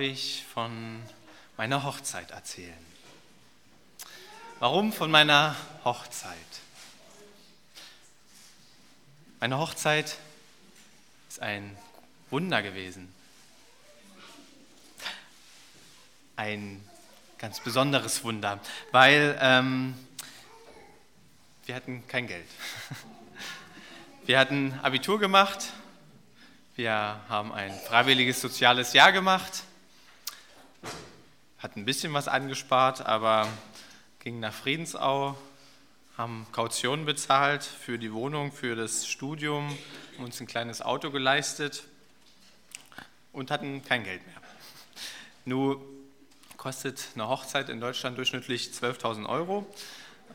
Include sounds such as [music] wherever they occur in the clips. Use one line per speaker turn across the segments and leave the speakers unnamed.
Euch von meiner Hochzeit erzählen. Warum von meiner Hochzeit? Meine Hochzeit ist ein Wunder gewesen. Ein ganz besonderes Wunder, weil ähm, wir hatten kein Geld. [laughs] Wir hatten Abitur gemacht wir haben ein freiwilliges soziales Jahr gemacht, hatten ein bisschen was angespart, aber gingen nach Friedensau, haben Kautionen bezahlt für die Wohnung, für das Studium, uns ein kleines Auto geleistet und hatten kein Geld mehr. Nun kostet eine Hochzeit in Deutschland durchschnittlich 12.000 Euro.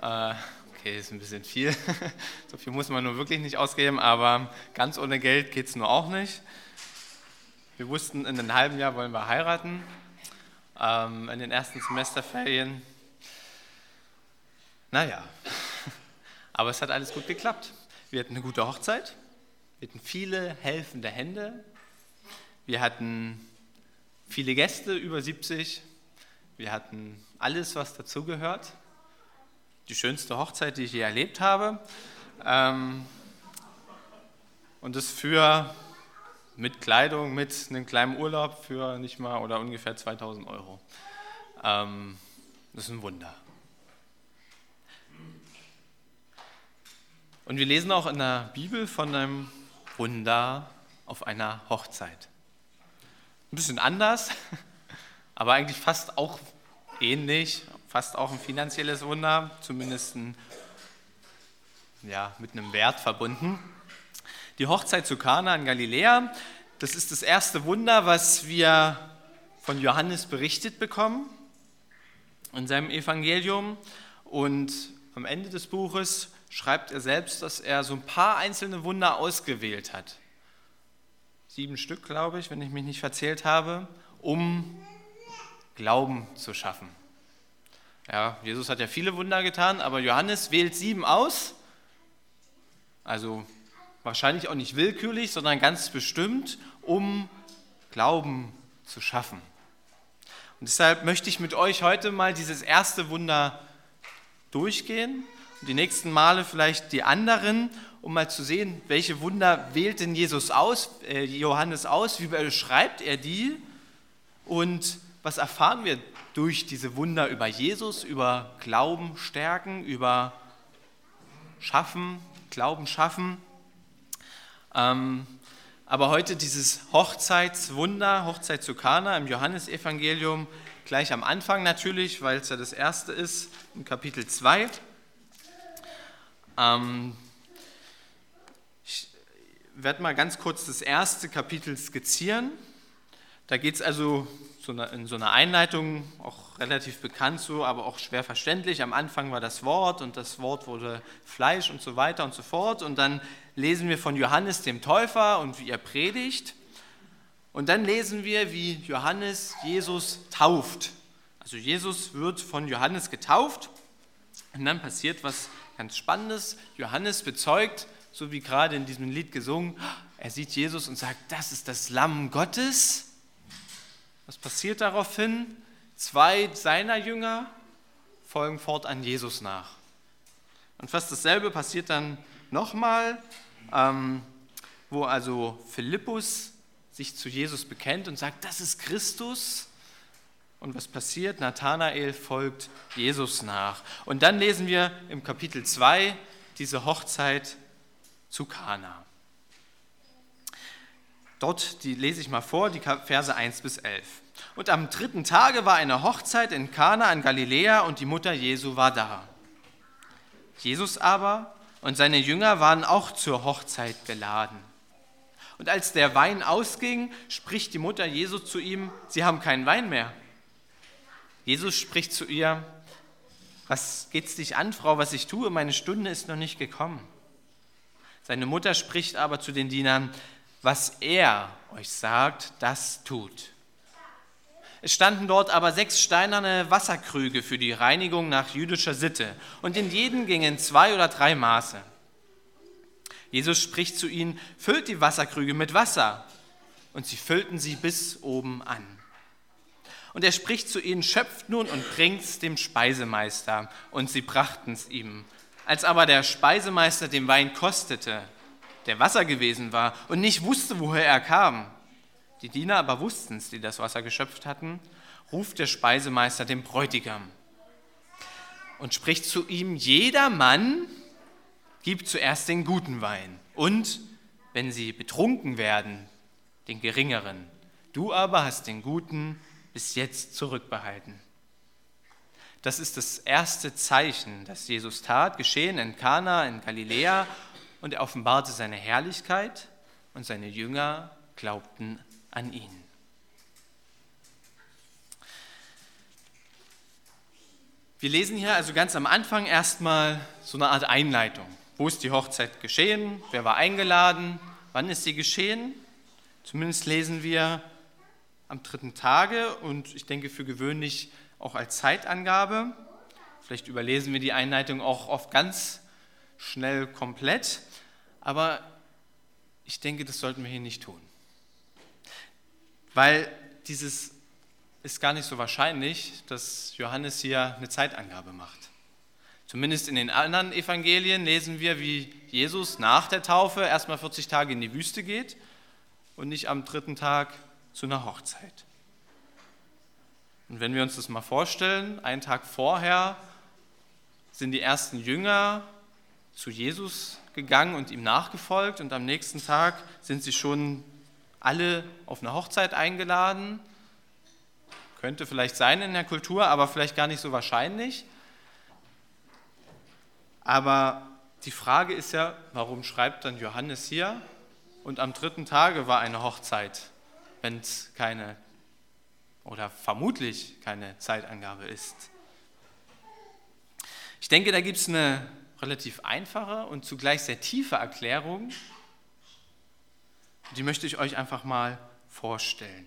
Äh, okay, ist ein bisschen viel. [laughs] so viel muss man nur wirklich nicht ausgeben, aber ganz ohne Geld geht es nur auch nicht. Wir wussten, in einem halben Jahr wollen wir heiraten. Ähm, in den ersten Semesterferien. Naja, [laughs] aber es hat alles gut geklappt. Wir hatten eine gute Hochzeit. Wir hatten viele helfende Hände. Wir hatten viele Gäste, über 70. Wir hatten alles, was dazugehört die schönste Hochzeit, die ich je erlebt habe. Ähm, und das für mit Kleidung, mit einem kleinen Urlaub für nicht mal oder ungefähr 2000 Euro. Ähm, das ist ein Wunder. Und wir lesen auch in der Bibel von einem Wunder auf einer Hochzeit. Ein bisschen anders, [laughs] aber eigentlich fast auch ähnlich, fast auch ein finanzielles Wunder, zumindest ein, ja, mit einem Wert verbunden. Die Hochzeit zu Kana in Galiläa, das ist das erste Wunder, was wir von Johannes berichtet bekommen in seinem Evangelium. Und am Ende des Buches schreibt er selbst, dass er so ein paar einzelne Wunder ausgewählt hat. Sieben Stück, glaube ich, wenn ich mich nicht verzählt habe, um Glauben zu schaffen. Ja, Jesus hat ja viele Wunder getan, aber Johannes wählt sieben aus. Also wahrscheinlich auch nicht willkürlich, sondern ganz bestimmt, um Glauben zu schaffen. Und deshalb möchte ich mit euch heute mal dieses erste Wunder durchgehen und die nächsten Male vielleicht die anderen, um mal zu sehen, welche Wunder wählt denn Jesus aus, äh, Johannes aus, wie beschreibt er die und was erfahren wir durch diese Wunder über Jesus, über Glauben stärken, über Schaffen, Glauben schaffen. Ähm, aber heute dieses Hochzeitswunder, Hochzeit zu Kana im Johannesevangelium, gleich am Anfang natürlich, weil es ja das erste ist, im Kapitel 2. Ähm, ich werde mal ganz kurz das erste Kapitel skizzieren. Da geht es also in so einer Einleitung, auch relativ bekannt so, aber auch schwer verständlich. Am Anfang war das Wort und das Wort wurde Fleisch und so weiter und so fort. Und dann lesen wir von Johannes dem Täufer und wie er predigt. Und dann lesen wir, wie Johannes Jesus tauft. Also Jesus wird von Johannes getauft. Und dann passiert was ganz Spannendes. Johannes bezeugt, so wie gerade in diesem Lied gesungen, er sieht Jesus und sagt, das ist das Lamm Gottes was passiert daraufhin? Zwei seiner Jünger folgen fortan Jesus nach. Und fast dasselbe passiert dann nochmal, ähm, wo also Philippus sich zu Jesus bekennt und sagt, das ist Christus. Und was passiert? Nathanael folgt Jesus nach. Und dann lesen wir im Kapitel 2 diese Hochzeit zu Kana. Dort, die lese ich mal vor, die Verse 1 bis 11. Und am dritten Tage war eine Hochzeit in Kana in Galiläa und die Mutter Jesu war da. Jesus aber und seine Jünger waren auch zur Hochzeit geladen. Und als der Wein ausging, spricht die Mutter Jesu zu ihm, sie haben keinen Wein mehr. Jesus spricht zu ihr, was geht's dich an, Frau, was ich tue? Meine Stunde ist noch nicht gekommen. Seine Mutter spricht aber zu den Dienern, was er euch sagt, das tut. Es standen dort aber sechs steinerne Wasserkrüge für die Reinigung nach jüdischer Sitte, und in jeden gingen zwei oder drei Maße. Jesus spricht zu ihnen, füllt die Wasserkrüge mit Wasser. Und sie füllten sie bis oben an. Und er spricht zu ihnen, schöpft nun und bringt's dem Speisemeister. Und sie brachten's ihm. Als aber der Speisemeister den Wein kostete, der Wasser gewesen war, und nicht wusste, woher er kam, die Diener aber wussten es, die das Wasser geschöpft hatten, ruft der Speisemeister den Bräutigam und spricht zu ihm, jeder Mann gibt zuerst den guten Wein und, wenn sie betrunken werden, den geringeren. Du aber hast den guten bis jetzt zurückbehalten. Das ist das erste Zeichen, das Jesus tat, geschehen in Kana in Galiläa und er offenbarte seine Herrlichkeit und seine Jünger glaubten an ihn. Wir lesen hier also ganz am Anfang erstmal so eine Art Einleitung. Wo ist die Hochzeit geschehen? Wer war eingeladen? Wann ist sie geschehen? Zumindest lesen wir am dritten Tage und ich denke für gewöhnlich auch als Zeitangabe. Vielleicht überlesen wir die Einleitung auch oft ganz schnell komplett, aber ich denke, das sollten wir hier nicht tun. Weil dieses ist gar nicht so wahrscheinlich, dass Johannes hier eine Zeitangabe macht. Zumindest in den anderen Evangelien lesen wir, wie Jesus nach der Taufe erstmal 40 Tage in die Wüste geht und nicht am dritten Tag zu einer Hochzeit. Und wenn wir uns das mal vorstellen, einen Tag vorher sind die ersten Jünger zu Jesus gegangen und ihm nachgefolgt und am nächsten Tag sind sie schon alle auf eine Hochzeit eingeladen. Könnte vielleicht sein in der Kultur, aber vielleicht gar nicht so wahrscheinlich. Aber die Frage ist ja, warum schreibt dann Johannes hier? Und am dritten Tage war eine Hochzeit, wenn es keine oder vermutlich keine Zeitangabe ist. Ich denke, da gibt es eine relativ einfache und zugleich sehr tiefe Erklärung. Die möchte ich euch einfach mal vorstellen.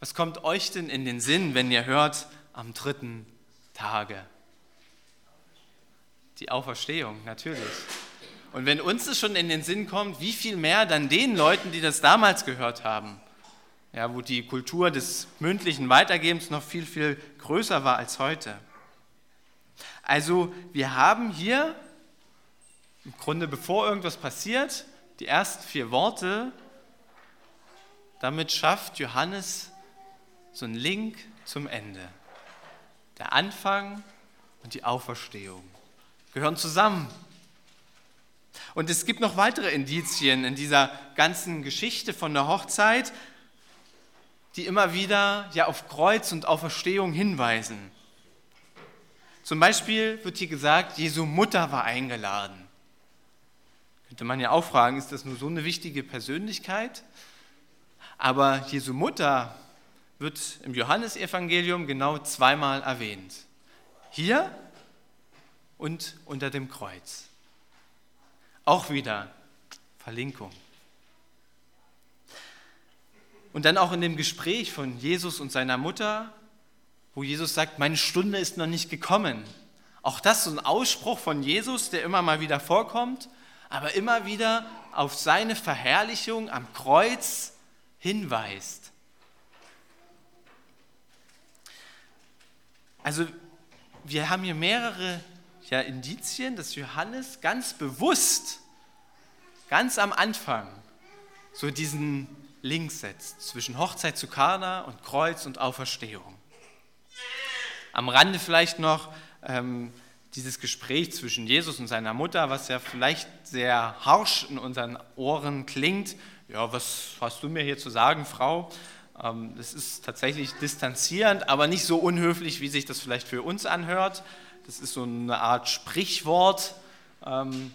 Was kommt euch denn in den Sinn, wenn ihr hört am dritten Tage? Die Auferstehung, natürlich. Und wenn uns das schon in den Sinn kommt, wie viel mehr dann den Leuten, die das damals gehört haben, ja, wo die Kultur des mündlichen Weitergebens noch viel, viel größer war als heute. Also wir haben hier im Grunde, bevor irgendwas passiert, die ersten vier Worte, damit schafft Johannes so einen Link zum Ende. Der Anfang und die Auferstehung gehören zusammen. Und es gibt noch weitere Indizien in dieser ganzen Geschichte von der Hochzeit, die immer wieder ja auf Kreuz und Auferstehung hinweisen. Zum Beispiel wird hier gesagt, Jesu Mutter war eingeladen. Könnte man ja auch fragen, ist das nur so eine wichtige Persönlichkeit? Aber Jesu Mutter wird im Johannesevangelium genau zweimal erwähnt. Hier und unter dem Kreuz. Auch wieder Verlinkung. Und dann auch in dem Gespräch von Jesus und seiner Mutter, wo Jesus sagt, meine Stunde ist noch nicht gekommen. Auch das ist so ein Ausspruch von Jesus, der immer mal wieder vorkommt, aber immer wieder auf seine Verherrlichung am Kreuz hinweist. Also wir haben hier mehrere ja, Indizien, dass Johannes ganz bewusst, ganz am Anfang, so diesen Link setzt zwischen Hochzeit zu Kana und Kreuz und Auferstehung. Am Rande vielleicht noch ähm, dieses Gespräch zwischen Jesus und seiner Mutter, was ja vielleicht sehr harsch in unseren Ohren klingt. Ja, was hast du mir hier zu sagen, Frau? Ähm, das ist tatsächlich distanzierend, aber nicht so unhöflich, wie sich das vielleicht für uns anhört. Das ist so eine Art Sprichwort, ähm,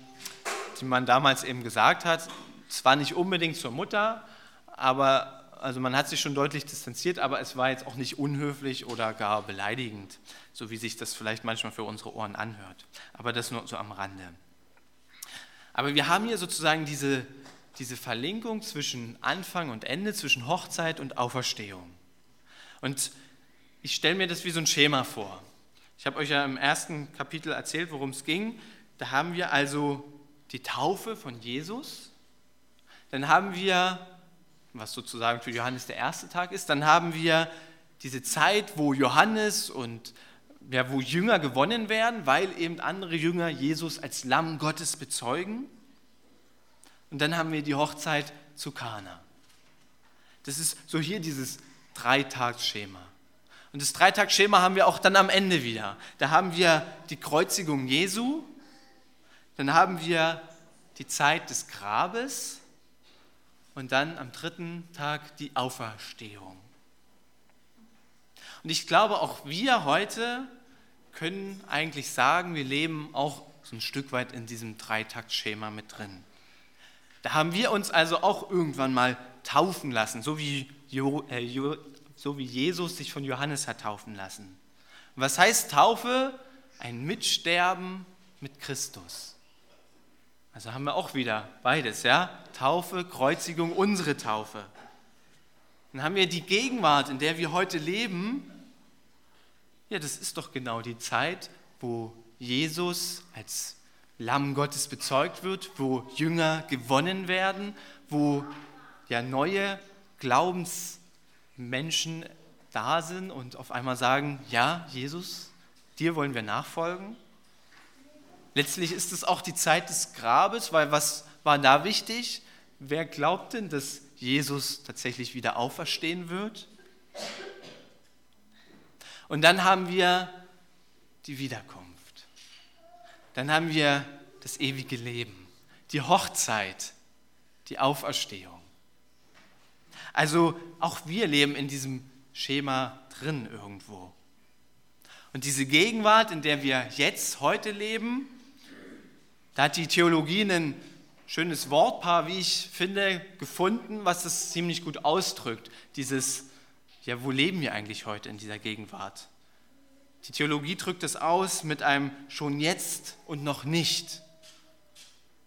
die man damals eben gesagt hat. zwar nicht unbedingt zur Mutter, aber also man hat sich schon deutlich distanziert, aber es war jetzt auch nicht unhöflich oder gar beleidigend, so wie sich das vielleicht manchmal für unsere Ohren anhört. Aber das nur so am Rande. Aber wir haben hier sozusagen diese, diese Verlinkung zwischen Anfang und Ende, zwischen Hochzeit und Auferstehung. Und ich stelle mir das wie so ein Schema vor. Ich habe euch ja im ersten Kapitel erzählt, worum es ging. Da haben wir also die Taufe von Jesus. Dann haben wir was sozusagen für Johannes der erste Tag ist. Dann haben wir diese Zeit, wo Johannes und ja, wo Jünger gewonnen werden, weil eben andere Jünger Jesus als Lamm Gottes bezeugen. Und dann haben wir die Hochzeit zu Kana. Das ist so hier dieses Dreitagsschema. Und das Dreitagsschema haben wir auch dann am Ende wieder. Da haben wir die Kreuzigung Jesu, dann haben wir die Zeit des Grabes und dann am dritten Tag die Auferstehung. Und ich glaube, auch wir heute können eigentlich sagen, wir leben auch so ein Stück weit in diesem Dreitaktschema mit drin. Da haben wir uns also auch irgendwann mal taufen lassen, so wie, jo, äh, jo, so wie Jesus sich von Johannes hat taufen lassen. Und was heißt Taufe? Ein Mitsterben mit Christus. Also haben wir auch wieder beides, ja? Taufe, Kreuzigung, unsere Taufe. Dann haben wir die Gegenwart, in der wir heute leben. Ja, das ist doch genau die Zeit, wo Jesus als Lamm Gottes bezeugt wird, wo Jünger gewonnen werden, wo ja neue Glaubensmenschen da sind und auf einmal sagen, ja, Jesus, dir wollen wir nachfolgen. Letztlich ist es auch die Zeit des Grabes, weil was war da wichtig? Wer glaubt denn, dass Jesus tatsächlich wieder auferstehen wird? Und dann haben wir die Wiederkunft. Dann haben wir das ewige Leben, die Hochzeit, die Auferstehung. Also auch wir leben in diesem Schema drin irgendwo. Und diese Gegenwart, in der wir jetzt heute leben, da hat die Theologie ein schönes Wortpaar, wie ich finde, gefunden, was das ziemlich gut ausdrückt. Dieses, ja, wo leben wir eigentlich heute in dieser Gegenwart? Die Theologie drückt es aus mit einem schon jetzt und noch nicht.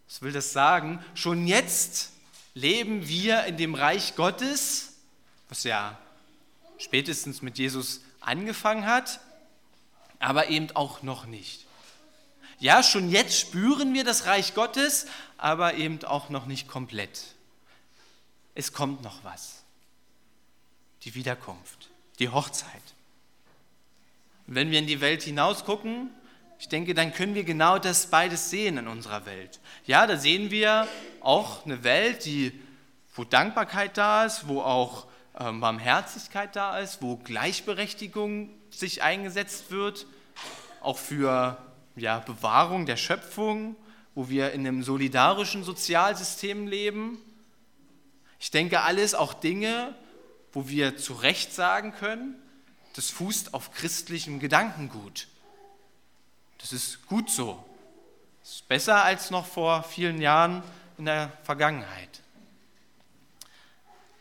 Was will das sagen? Schon jetzt leben wir in dem Reich Gottes, was ja spätestens mit Jesus angefangen hat, aber eben auch noch nicht. Ja, schon jetzt spüren wir das Reich Gottes, aber eben auch noch nicht komplett. Es kommt noch was. Die Wiederkunft, die Hochzeit. Wenn wir in die Welt hinaus gucken, ich denke, dann können wir genau das beides sehen in unserer Welt. Ja, da sehen wir auch eine Welt, die, wo Dankbarkeit da ist, wo auch ähm, Barmherzigkeit da ist, wo Gleichberechtigung sich eingesetzt wird, auch für ja, Bewahrung der Schöpfung, wo wir in einem solidarischen Sozialsystem leben. Ich denke, alles auch Dinge, wo wir zu Recht sagen können, das fußt auf christlichem Gedankengut. Das ist gut so. Das ist besser als noch vor vielen Jahren in der Vergangenheit.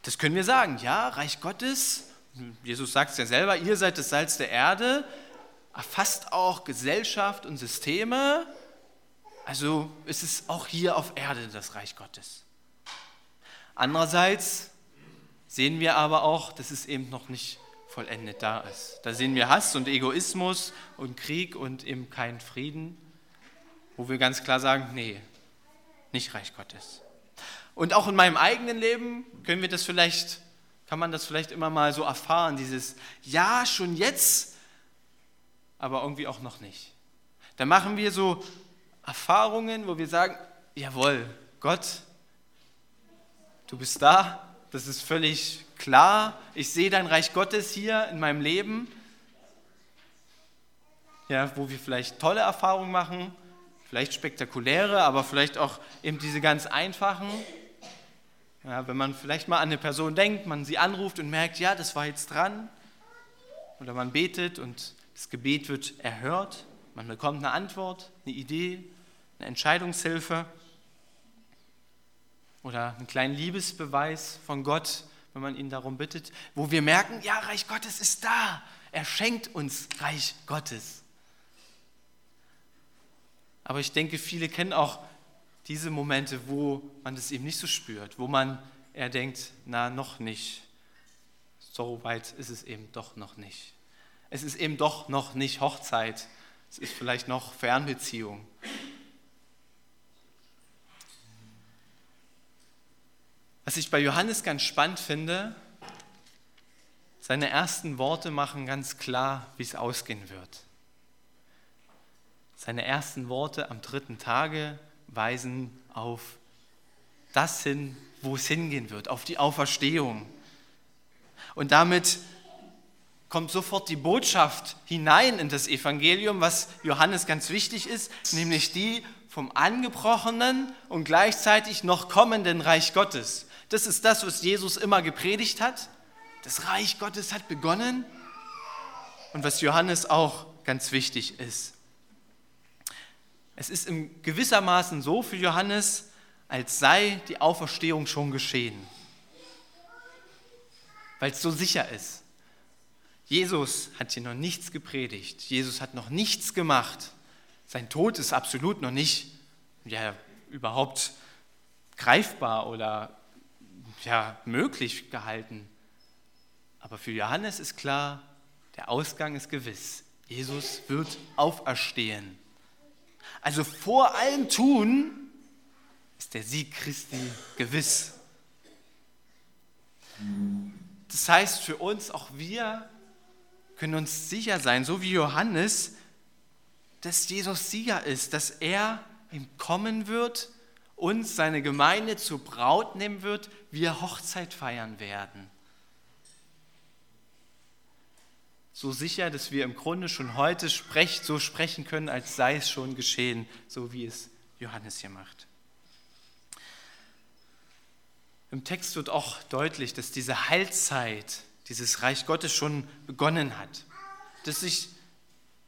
Das können wir sagen. Ja, Reich Gottes, Jesus sagt es ja selber, ihr seid das Salz der Erde, erfasst auch Gesellschaft und Systeme. Also ist es auch hier auf Erde das Reich Gottes. Andererseits sehen wir aber auch, dass es eben noch nicht vollendet da ist. Da sehen wir Hass und Egoismus und Krieg und eben keinen Frieden, wo wir ganz klar sagen, nee, nicht Reich Gottes. Und auch in meinem eigenen Leben können wir das vielleicht, kann man das vielleicht immer mal so erfahren, dieses, ja, schon jetzt aber irgendwie auch noch nicht. Da machen wir so Erfahrungen, wo wir sagen, jawohl, Gott, du bist da, das ist völlig klar, ich sehe dein Reich Gottes hier in meinem Leben, ja, wo wir vielleicht tolle Erfahrungen machen, vielleicht spektakuläre, aber vielleicht auch eben diese ganz einfachen. Ja, wenn man vielleicht mal an eine Person denkt, man sie anruft und merkt, ja, das war jetzt dran. Oder man betet und das Gebet wird erhört, man bekommt eine Antwort, eine Idee, eine Entscheidungshilfe. oder einen kleinen Liebesbeweis von Gott, wenn man ihn darum bittet, wo wir merken, ja, Reich Gottes ist da. Er schenkt uns Reich Gottes. Aber ich denke, viele kennen auch diese Momente, wo man das eben nicht so spürt, wo man eher denkt, na, noch nicht. So weit ist es eben doch noch nicht. Es ist eben doch noch nicht Hochzeit. Es ist vielleicht noch Fernbeziehung. Was ich bei Johannes ganz spannend finde, seine ersten Worte machen ganz klar, wie es ausgehen wird. Seine ersten Worte am dritten Tage weisen auf das hin, wo es hingehen wird, auf die Auferstehung. Und damit kommt sofort die Botschaft hinein in das Evangelium, was Johannes ganz wichtig ist, nämlich die vom angebrochenen und gleichzeitig noch kommenden Reich Gottes. Das ist das, was Jesus immer gepredigt hat. Das Reich Gottes hat begonnen und was Johannes auch ganz wichtig ist. Es ist in gewissermaßen so für Johannes, als sei die Auferstehung schon geschehen, weil es so sicher ist. Jesus hat hier noch nichts gepredigt, Jesus hat noch nichts gemacht. Sein Tod ist absolut noch nicht ja, überhaupt greifbar oder ja, möglich gehalten. Aber für Johannes ist klar, der Ausgang ist gewiss. Jesus wird auferstehen. Also vor allem Tun ist der Sieg Christi gewiss. Das heißt für uns, auch wir können uns sicher sein, so wie Johannes, dass Jesus Sieger ist, dass er ihm kommen wird uns seine Gemeinde zur Braut nehmen wird, wir Hochzeit feiern werden. So sicher, dass wir im Grunde schon heute sprechen, so sprechen können, als sei es schon geschehen, so wie es Johannes hier macht. Im Text wird auch deutlich, dass diese Heilzeit, dieses Reich Gottes schon begonnen hat, dass sich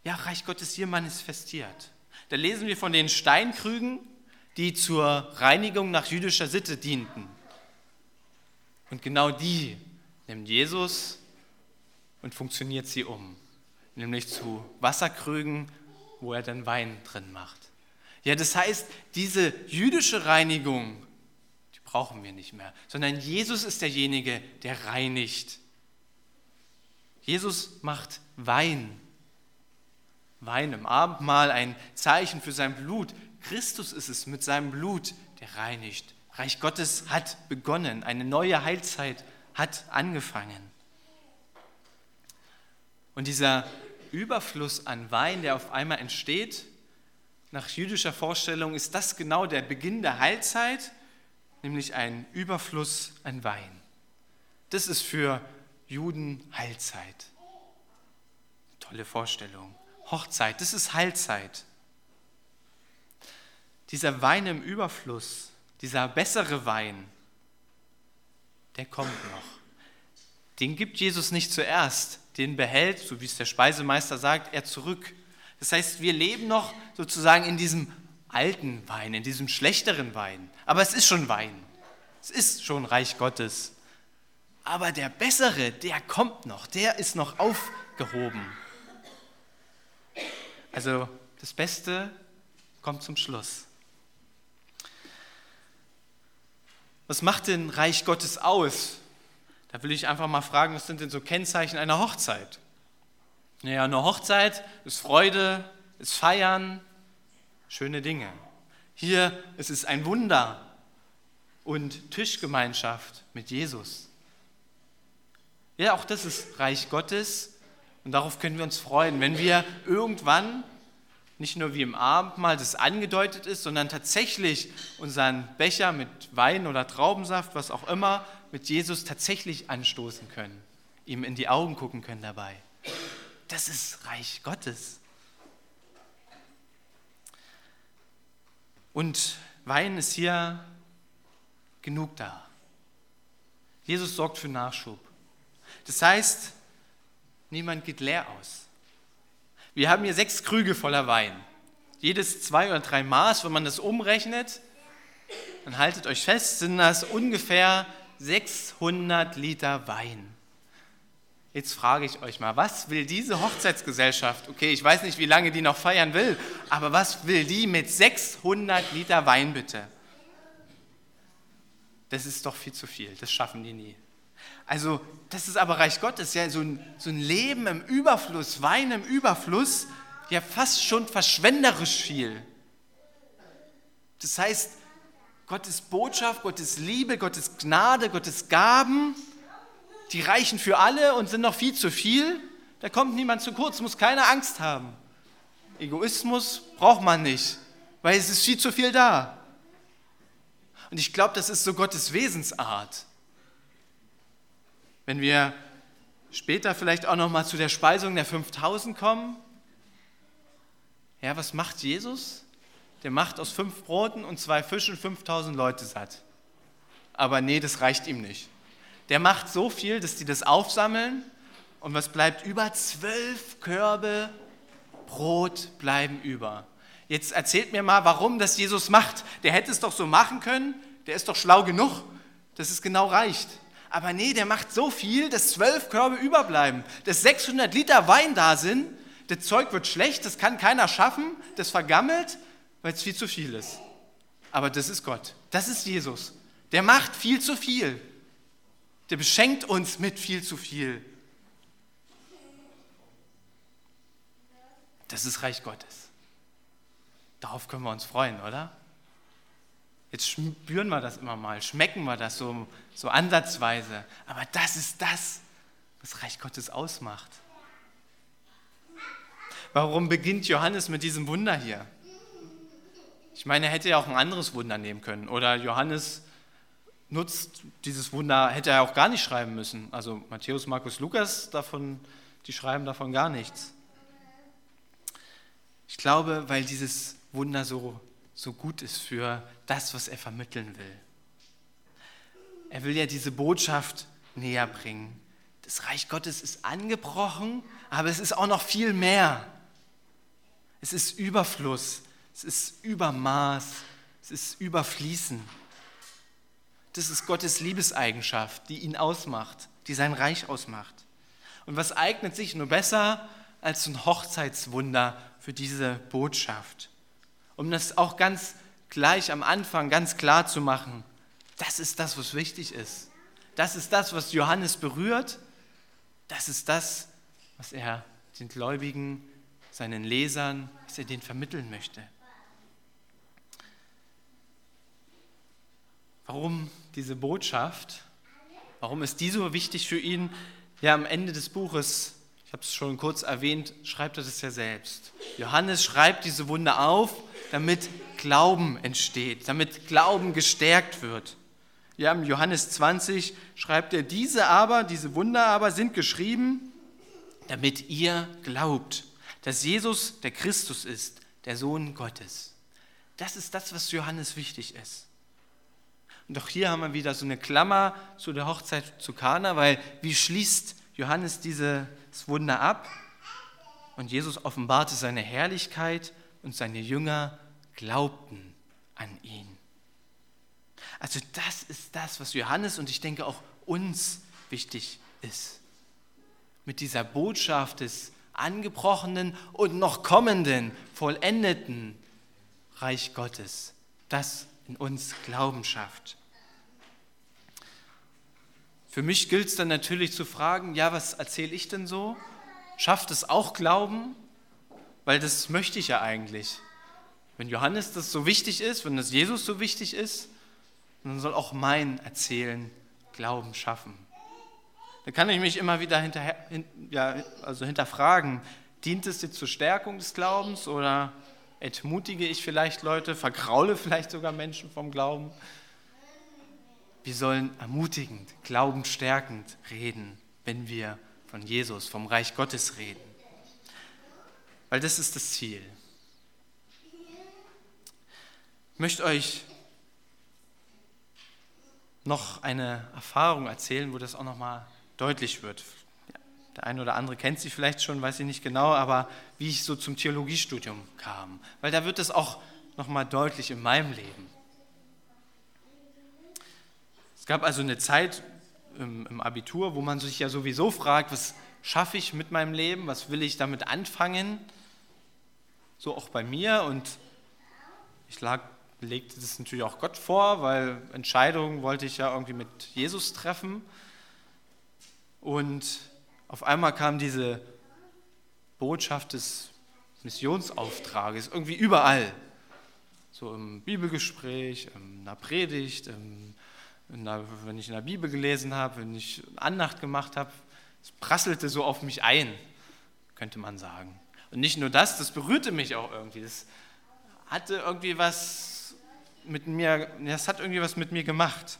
ja, Reich Gottes hier manifestiert. Da lesen wir von den Steinkrügen, die zur Reinigung nach jüdischer Sitte dienten. Und genau die nimmt Jesus und funktioniert sie um, nämlich zu Wasserkrügen, wo er dann Wein drin macht. Ja, das heißt, diese jüdische Reinigung, die brauchen wir nicht mehr, sondern Jesus ist derjenige, der reinigt. Jesus macht Wein. Wein im Abendmahl, ein Zeichen für sein Blut, Christus ist es mit seinem Blut, der reinigt. Reich Gottes hat begonnen, eine neue Heilzeit hat angefangen. Und dieser Überfluss an Wein, der auf einmal entsteht, nach jüdischer Vorstellung ist das genau der Beginn der Heilzeit, nämlich ein Überfluss an Wein. Das ist für Juden Heilzeit. Tolle Vorstellung. Hochzeit, das ist Heilzeit dieser Wein im Überfluss, dieser bessere Wein, der kommt noch. Den gibt Jesus nicht zuerst, den behält, so wie es der Speisemeister sagt, er zurück. Das heißt, wir leben noch sozusagen in diesem alten Wein, in diesem schlechteren Wein. Aber es ist schon Wein. Es ist schon Reich Gottes. Aber der bessere, der kommt noch, der ist noch aufgehoben. Also das Beste kommt zum Schluss. Was macht denn Reich Gottes aus? Da will ich einfach mal fragen, was sind denn so Kennzeichen einer Hochzeit? Naja, eine Hochzeit ist Freude, ist Feiern, schöne Dinge. Hier ist es ein Wunder und Tischgemeinschaft mit Jesus. Ja, auch das ist Reich Gottes und darauf können wir uns freuen, wenn wir irgendwann nicht nur wie im Abendmahl das angedeutet ist, sondern tatsächlich unseren Becher mit Wein oder Traubensaft, was auch immer, mit Jesus tatsächlich anstoßen können, ihm in die Augen gucken können dabei. Das ist Reich Gottes. Und Wein ist hier genug da. Jesus sorgt für Nachschub. Das heißt, niemand geht leer aus. Wir haben hier sechs Krüge voller Wein. Jedes zwei oder drei Maß, wenn man das umrechnet, dann haltet euch fest, sind das ungefähr 600 Liter Wein. Jetzt frage ich euch mal, was will diese Hochzeitsgesellschaft? Okay, ich weiß nicht, wie lange die noch feiern will, aber was will die mit 600 Liter Wein bitte? Das ist doch viel zu viel, das schaffen die nie. Also, das ist aber Reich Gottes, ja, so ein, so ein Leben im Überfluss, Wein im Überfluss, ja fast schon verschwenderisch viel. Das heißt, Gottes Botschaft, Gottes Liebe, Gottes Gnade, Gottes Gaben, die reichen für alle und sind noch viel zu viel. Da kommt niemand zu kurz, muss keine Angst haben. Egoismus braucht man nicht, weil es ist viel zu viel da. Und ich glaube, das ist so Gottes Wesensart. Wenn wir später vielleicht auch noch mal zu der Speisung der 5000 kommen, ja, was macht Jesus? Der macht aus fünf Broten und zwei Fischen 5000 Leute satt. Aber nee, das reicht ihm nicht. Der macht so viel, dass die das aufsammeln und was bleibt über? Zwölf Körbe Brot bleiben über. Jetzt erzählt mir mal, warum das Jesus macht. Der hätte es doch so machen können, der ist doch schlau genug, dass es genau reicht. Aber nee, der macht so viel, dass zwölf Körbe überbleiben, dass 600 Liter Wein da sind. Das Zeug wird schlecht, das kann keiner schaffen, das vergammelt, weil es viel zu viel ist. Aber das ist Gott, das ist Jesus. Der macht viel zu viel. Der beschenkt uns mit viel zu viel. Das ist Reich Gottes. Darauf können wir uns freuen, oder? Jetzt spüren wir das immer mal, schmecken wir das so, so ansatzweise. Aber das ist das, was Reich Gottes ausmacht. Warum beginnt Johannes mit diesem Wunder hier? Ich meine, er hätte ja auch ein anderes Wunder nehmen können. Oder Johannes nutzt dieses Wunder, hätte er auch gar nicht schreiben müssen. Also Matthäus, Markus, Lukas, davon, die schreiben davon gar nichts. Ich glaube, weil dieses Wunder so so gut ist für das, was er vermitteln will. Er will ja diese Botschaft näher bringen. Das Reich Gottes ist angebrochen, aber es ist auch noch viel mehr. Es ist Überfluss, es ist Übermaß, es ist Überfließen. Das ist Gottes Liebeseigenschaft, die ihn ausmacht, die sein Reich ausmacht. Und was eignet sich nur besser als ein Hochzeitswunder für diese Botschaft? Um das auch ganz gleich am Anfang ganz klar zu machen. Das ist das, was wichtig ist. Das ist das, was Johannes berührt. Das ist das, was er den Gläubigen, seinen Lesern, was er denen vermitteln möchte. Warum diese Botschaft? Warum ist die so wichtig für ihn? Ja, am Ende des Buches, ich habe es schon kurz erwähnt, schreibt er das ja selbst. Johannes schreibt diese Wunder auf damit Glauben entsteht, damit Glauben gestärkt wird. Ja, im Johannes 20 schreibt er, diese aber, diese Wunder aber sind geschrieben, damit ihr glaubt, dass Jesus der Christus ist, der Sohn Gottes. Das ist das, was Johannes wichtig ist. Und auch hier haben wir wieder so eine Klammer zu der Hochzeit zu Kana, weil wie schließt Johannes dieses Wunder ab? Und Jesus offenbarte seine Herrlichkeit und seine Jünger glaubten an ihn. Also das ist das, was Johannes und ich denke auch uns wichtig ist. Mit dieser Botschaft des angebrochenen und noch kommenden, vollendeten Reich Gottes, das in uns Glauben schafft. Für mich gilt es dann natürlich zu fragen, ja, was erzähle ich denn so? Schafft es auch Glauben? Weil das möchte ich ja eigentlich. Wenn Johannes das so wichtig ist, wenn das Jesus so wichtig ist, dann soll auch mein Erzählen Glauben schaffen. Da kann ich mich immer wieder hinterher, ja, also hinterfragen, dient es dir zur Stärkung des Glaubens oder entmutige ich vielleicht Leute, vergraule [laughs] vielleicht sogar Menschen vom Glauben? Wir sollen ermutigend, glaubensstärkend reden, wenn wir von Jesus, vom Reich Gottes reden. Weil das ist das Ziel möchte euch noch eine Erfahrung erzählen, wo das auch nochmal deutlich wird. Der eine oder andere kennt sie vielleicht schon, weiß ich nicht genau, aber wie ich so zum Theologiestudium kam. Weil da wird es auch nochmal deutlich in meinem Leben. Es gab also eine Zeit im, im Abitur, wo man sich ja sowieso fragt, was schaffe ich mit meinem Leben, was will ich damit anfangen? So auch bei mir und ich lag, legte das natürlich auch Gott vor, weil Entscheidungen wollte ich ja irgendwie mit Jesus treffen. Und auf einmal kam diese Botschaft des Missionsauftrages irgendwie überall. So im Bibelgespräch, in einer Predigt, in einer, wenn ich in der Bibel gelesen habe, wenn ich Andacht gemacht habe. Es prasselte so auf mich ein, könnte man sagen. Und nicht nur das, das berührte mich auch irgendwie. Das hatte irgendwie was mit mir, das hat irgendwie was mit mir gemacht.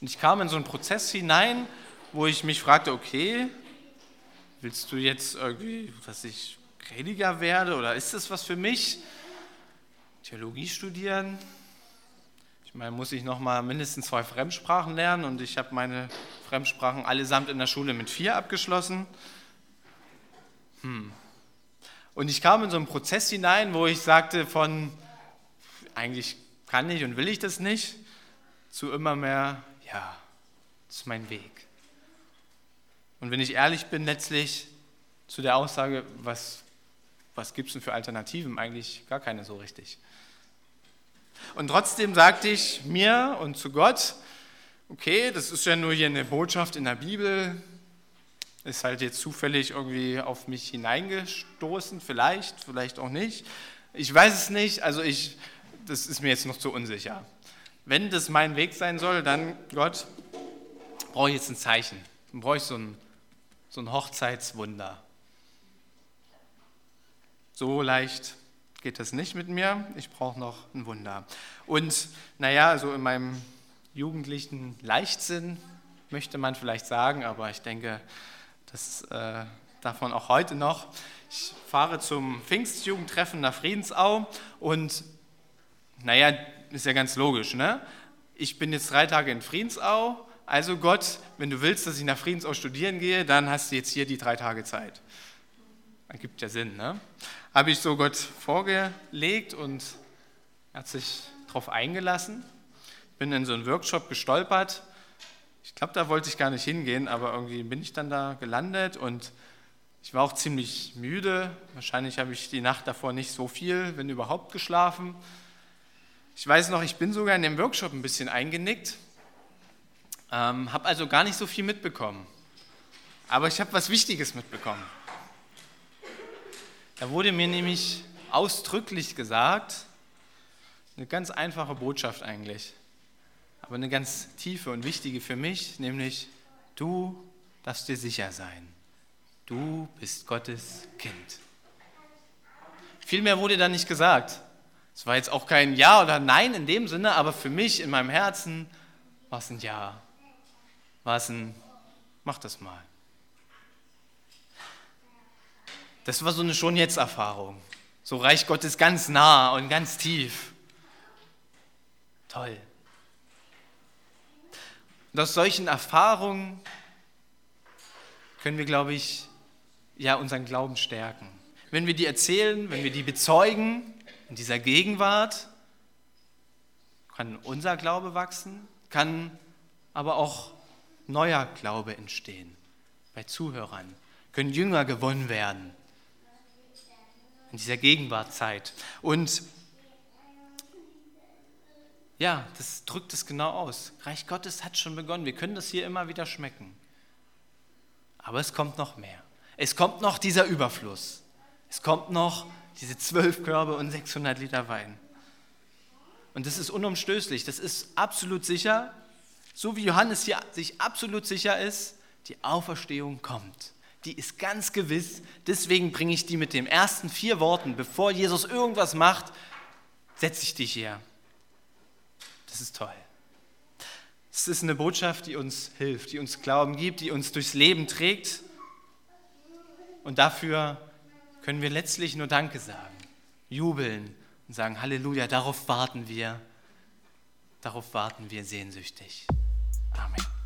Und ich kam in so einen Prozess hinein, wo ich mich fragte, okay, willst du jetzt irgendwie, dass ich Prediger werde oder ist das was für mich? Theologie studieren? Ich meine, muss ich noch mal mindestens zwei Fremdsprachen lernen und ich habe meine Fremdsprachen allesamt in der Schule mit vier abgeschlossen. Hm. Und ich kam in so einen Prozess hinein, wo ich sagte von, eigentlich kann ich und will ich das nicht, zu immer mehr, ja, das ist mein Weg. Und wenn ich ehrlich bin, letztlich zu der Aussage, was, was gibt es denn für Alternativen? Eigentlich gar keine so richtig. Und trotzdem sagte ich mir und zu Gott, okay, das ist ja nur hier eine Botschaft in der Bibel, ist halt jetzt zufällig irgendwie auf mich hineingestoßen, vielleicht, vielleicht auch nicht. Ich weiß es nicht, also ich, das ist mir jetzt noch zu unsicher. Wenn das mein Weg sein soll, dann, Gott, brauche ich jetzt ein Zeichen. Dann brauche ich so ein, so ein Hochzeitswunder. So leicht geht das nicht mit mir. Ich brauche noch ein Wunder. Und naja, so in meinem jugendlichen Leichtsinn möchte man vielleicht sagen, aber ich denke, das äh, davon auch heute noch. Ich fahre zum Pfingstjugendtreffen nach Friedensau und naja, ist ja ganz logisch, ne? Ich bin jetzt drei Tage in Friedensau, also Gott, wenn du willst, dass ich nach Friedensau studieren gehe, dann hast du jetzt hier die drei Tage Zeit. Ergibt ja Sinn, ne? Habe ich so Gott vorgelegt und er hat sich darauf eingelassen. Bin in so einen Workshop gestolpert glaube, da wollte ich gar nicht hingehen, aber irgendwie bin ich dann da gelandet und ich war auch ziemlich müde. Wahrscheinlich habe ich die Nacht davor nicht so viel, wenn überhaupt, geschlafen. Ich weiß noch, ich bin sogar in dem Workshop ein bisschen eingenickt, ähm, habe also gar nicht so viel mitbekommen. Aber ich habe was Wichtiges mitbekommen. Da wurde mir nämlich ausdrücklich gesagt, eine ganz einfache Botschaft eigentlich aber eine ganz tiefe und wichtige für mich, nämlich du darfst dir sicher sein. Du bist Gottes Kind. Viel mehr wurde da nicht gesagt. Es war jetzt auch kein Ja oder Nein in dem Sinne, aber für mich in meinem Herzen war es ein Ja. War es ein, mach das mal. Das war so eine Schon-Jetzt-Erfahrung. So Reich Gottes ganz nah und ganz tief. Toll. Und aus solchen Erfahrungen können wir, glaube ich, ja unseren Glauben stärken. Wenn wir die erzählen, wenn wir die bezeugen in dieser Gegenwart, kann unser Glaube wachsen, kann aber auch neuer Glaube entstehen bei Zuhörern, können Jünger gewonnen werden in dieser Gegenwartzeit. Und ja, das drückt es genau aus. Reich Gottes hat schon begonnen. Wir können das hier immer wieder schmecken. Aber es kommt noch mehr. Es kommt noch dieser Überfluss. Es kommt noch diese zwölf Körbe und 600 Liter Wein. Und das ist unumstößlich. Das ist absolut sicher. So wie Johannes hier sich absolut sicher ist, die Auferstehung kommt. Die ist ganz gewiss. Deswegen bringe ich die mit den ersten vier Worten, bevor Jesus irgendwas macht, setze ich dich hier. Das ist toll. Es ist eine Botschaft, die uns hilft, die uns Glauben gibt, die uns durchs Leben trägt. Und dafür können wir letztlich nur Danke sagen, jubeln und sagen, Halleluja, darauf warten wir, darauf warten wir sehnsüchtig. Amen.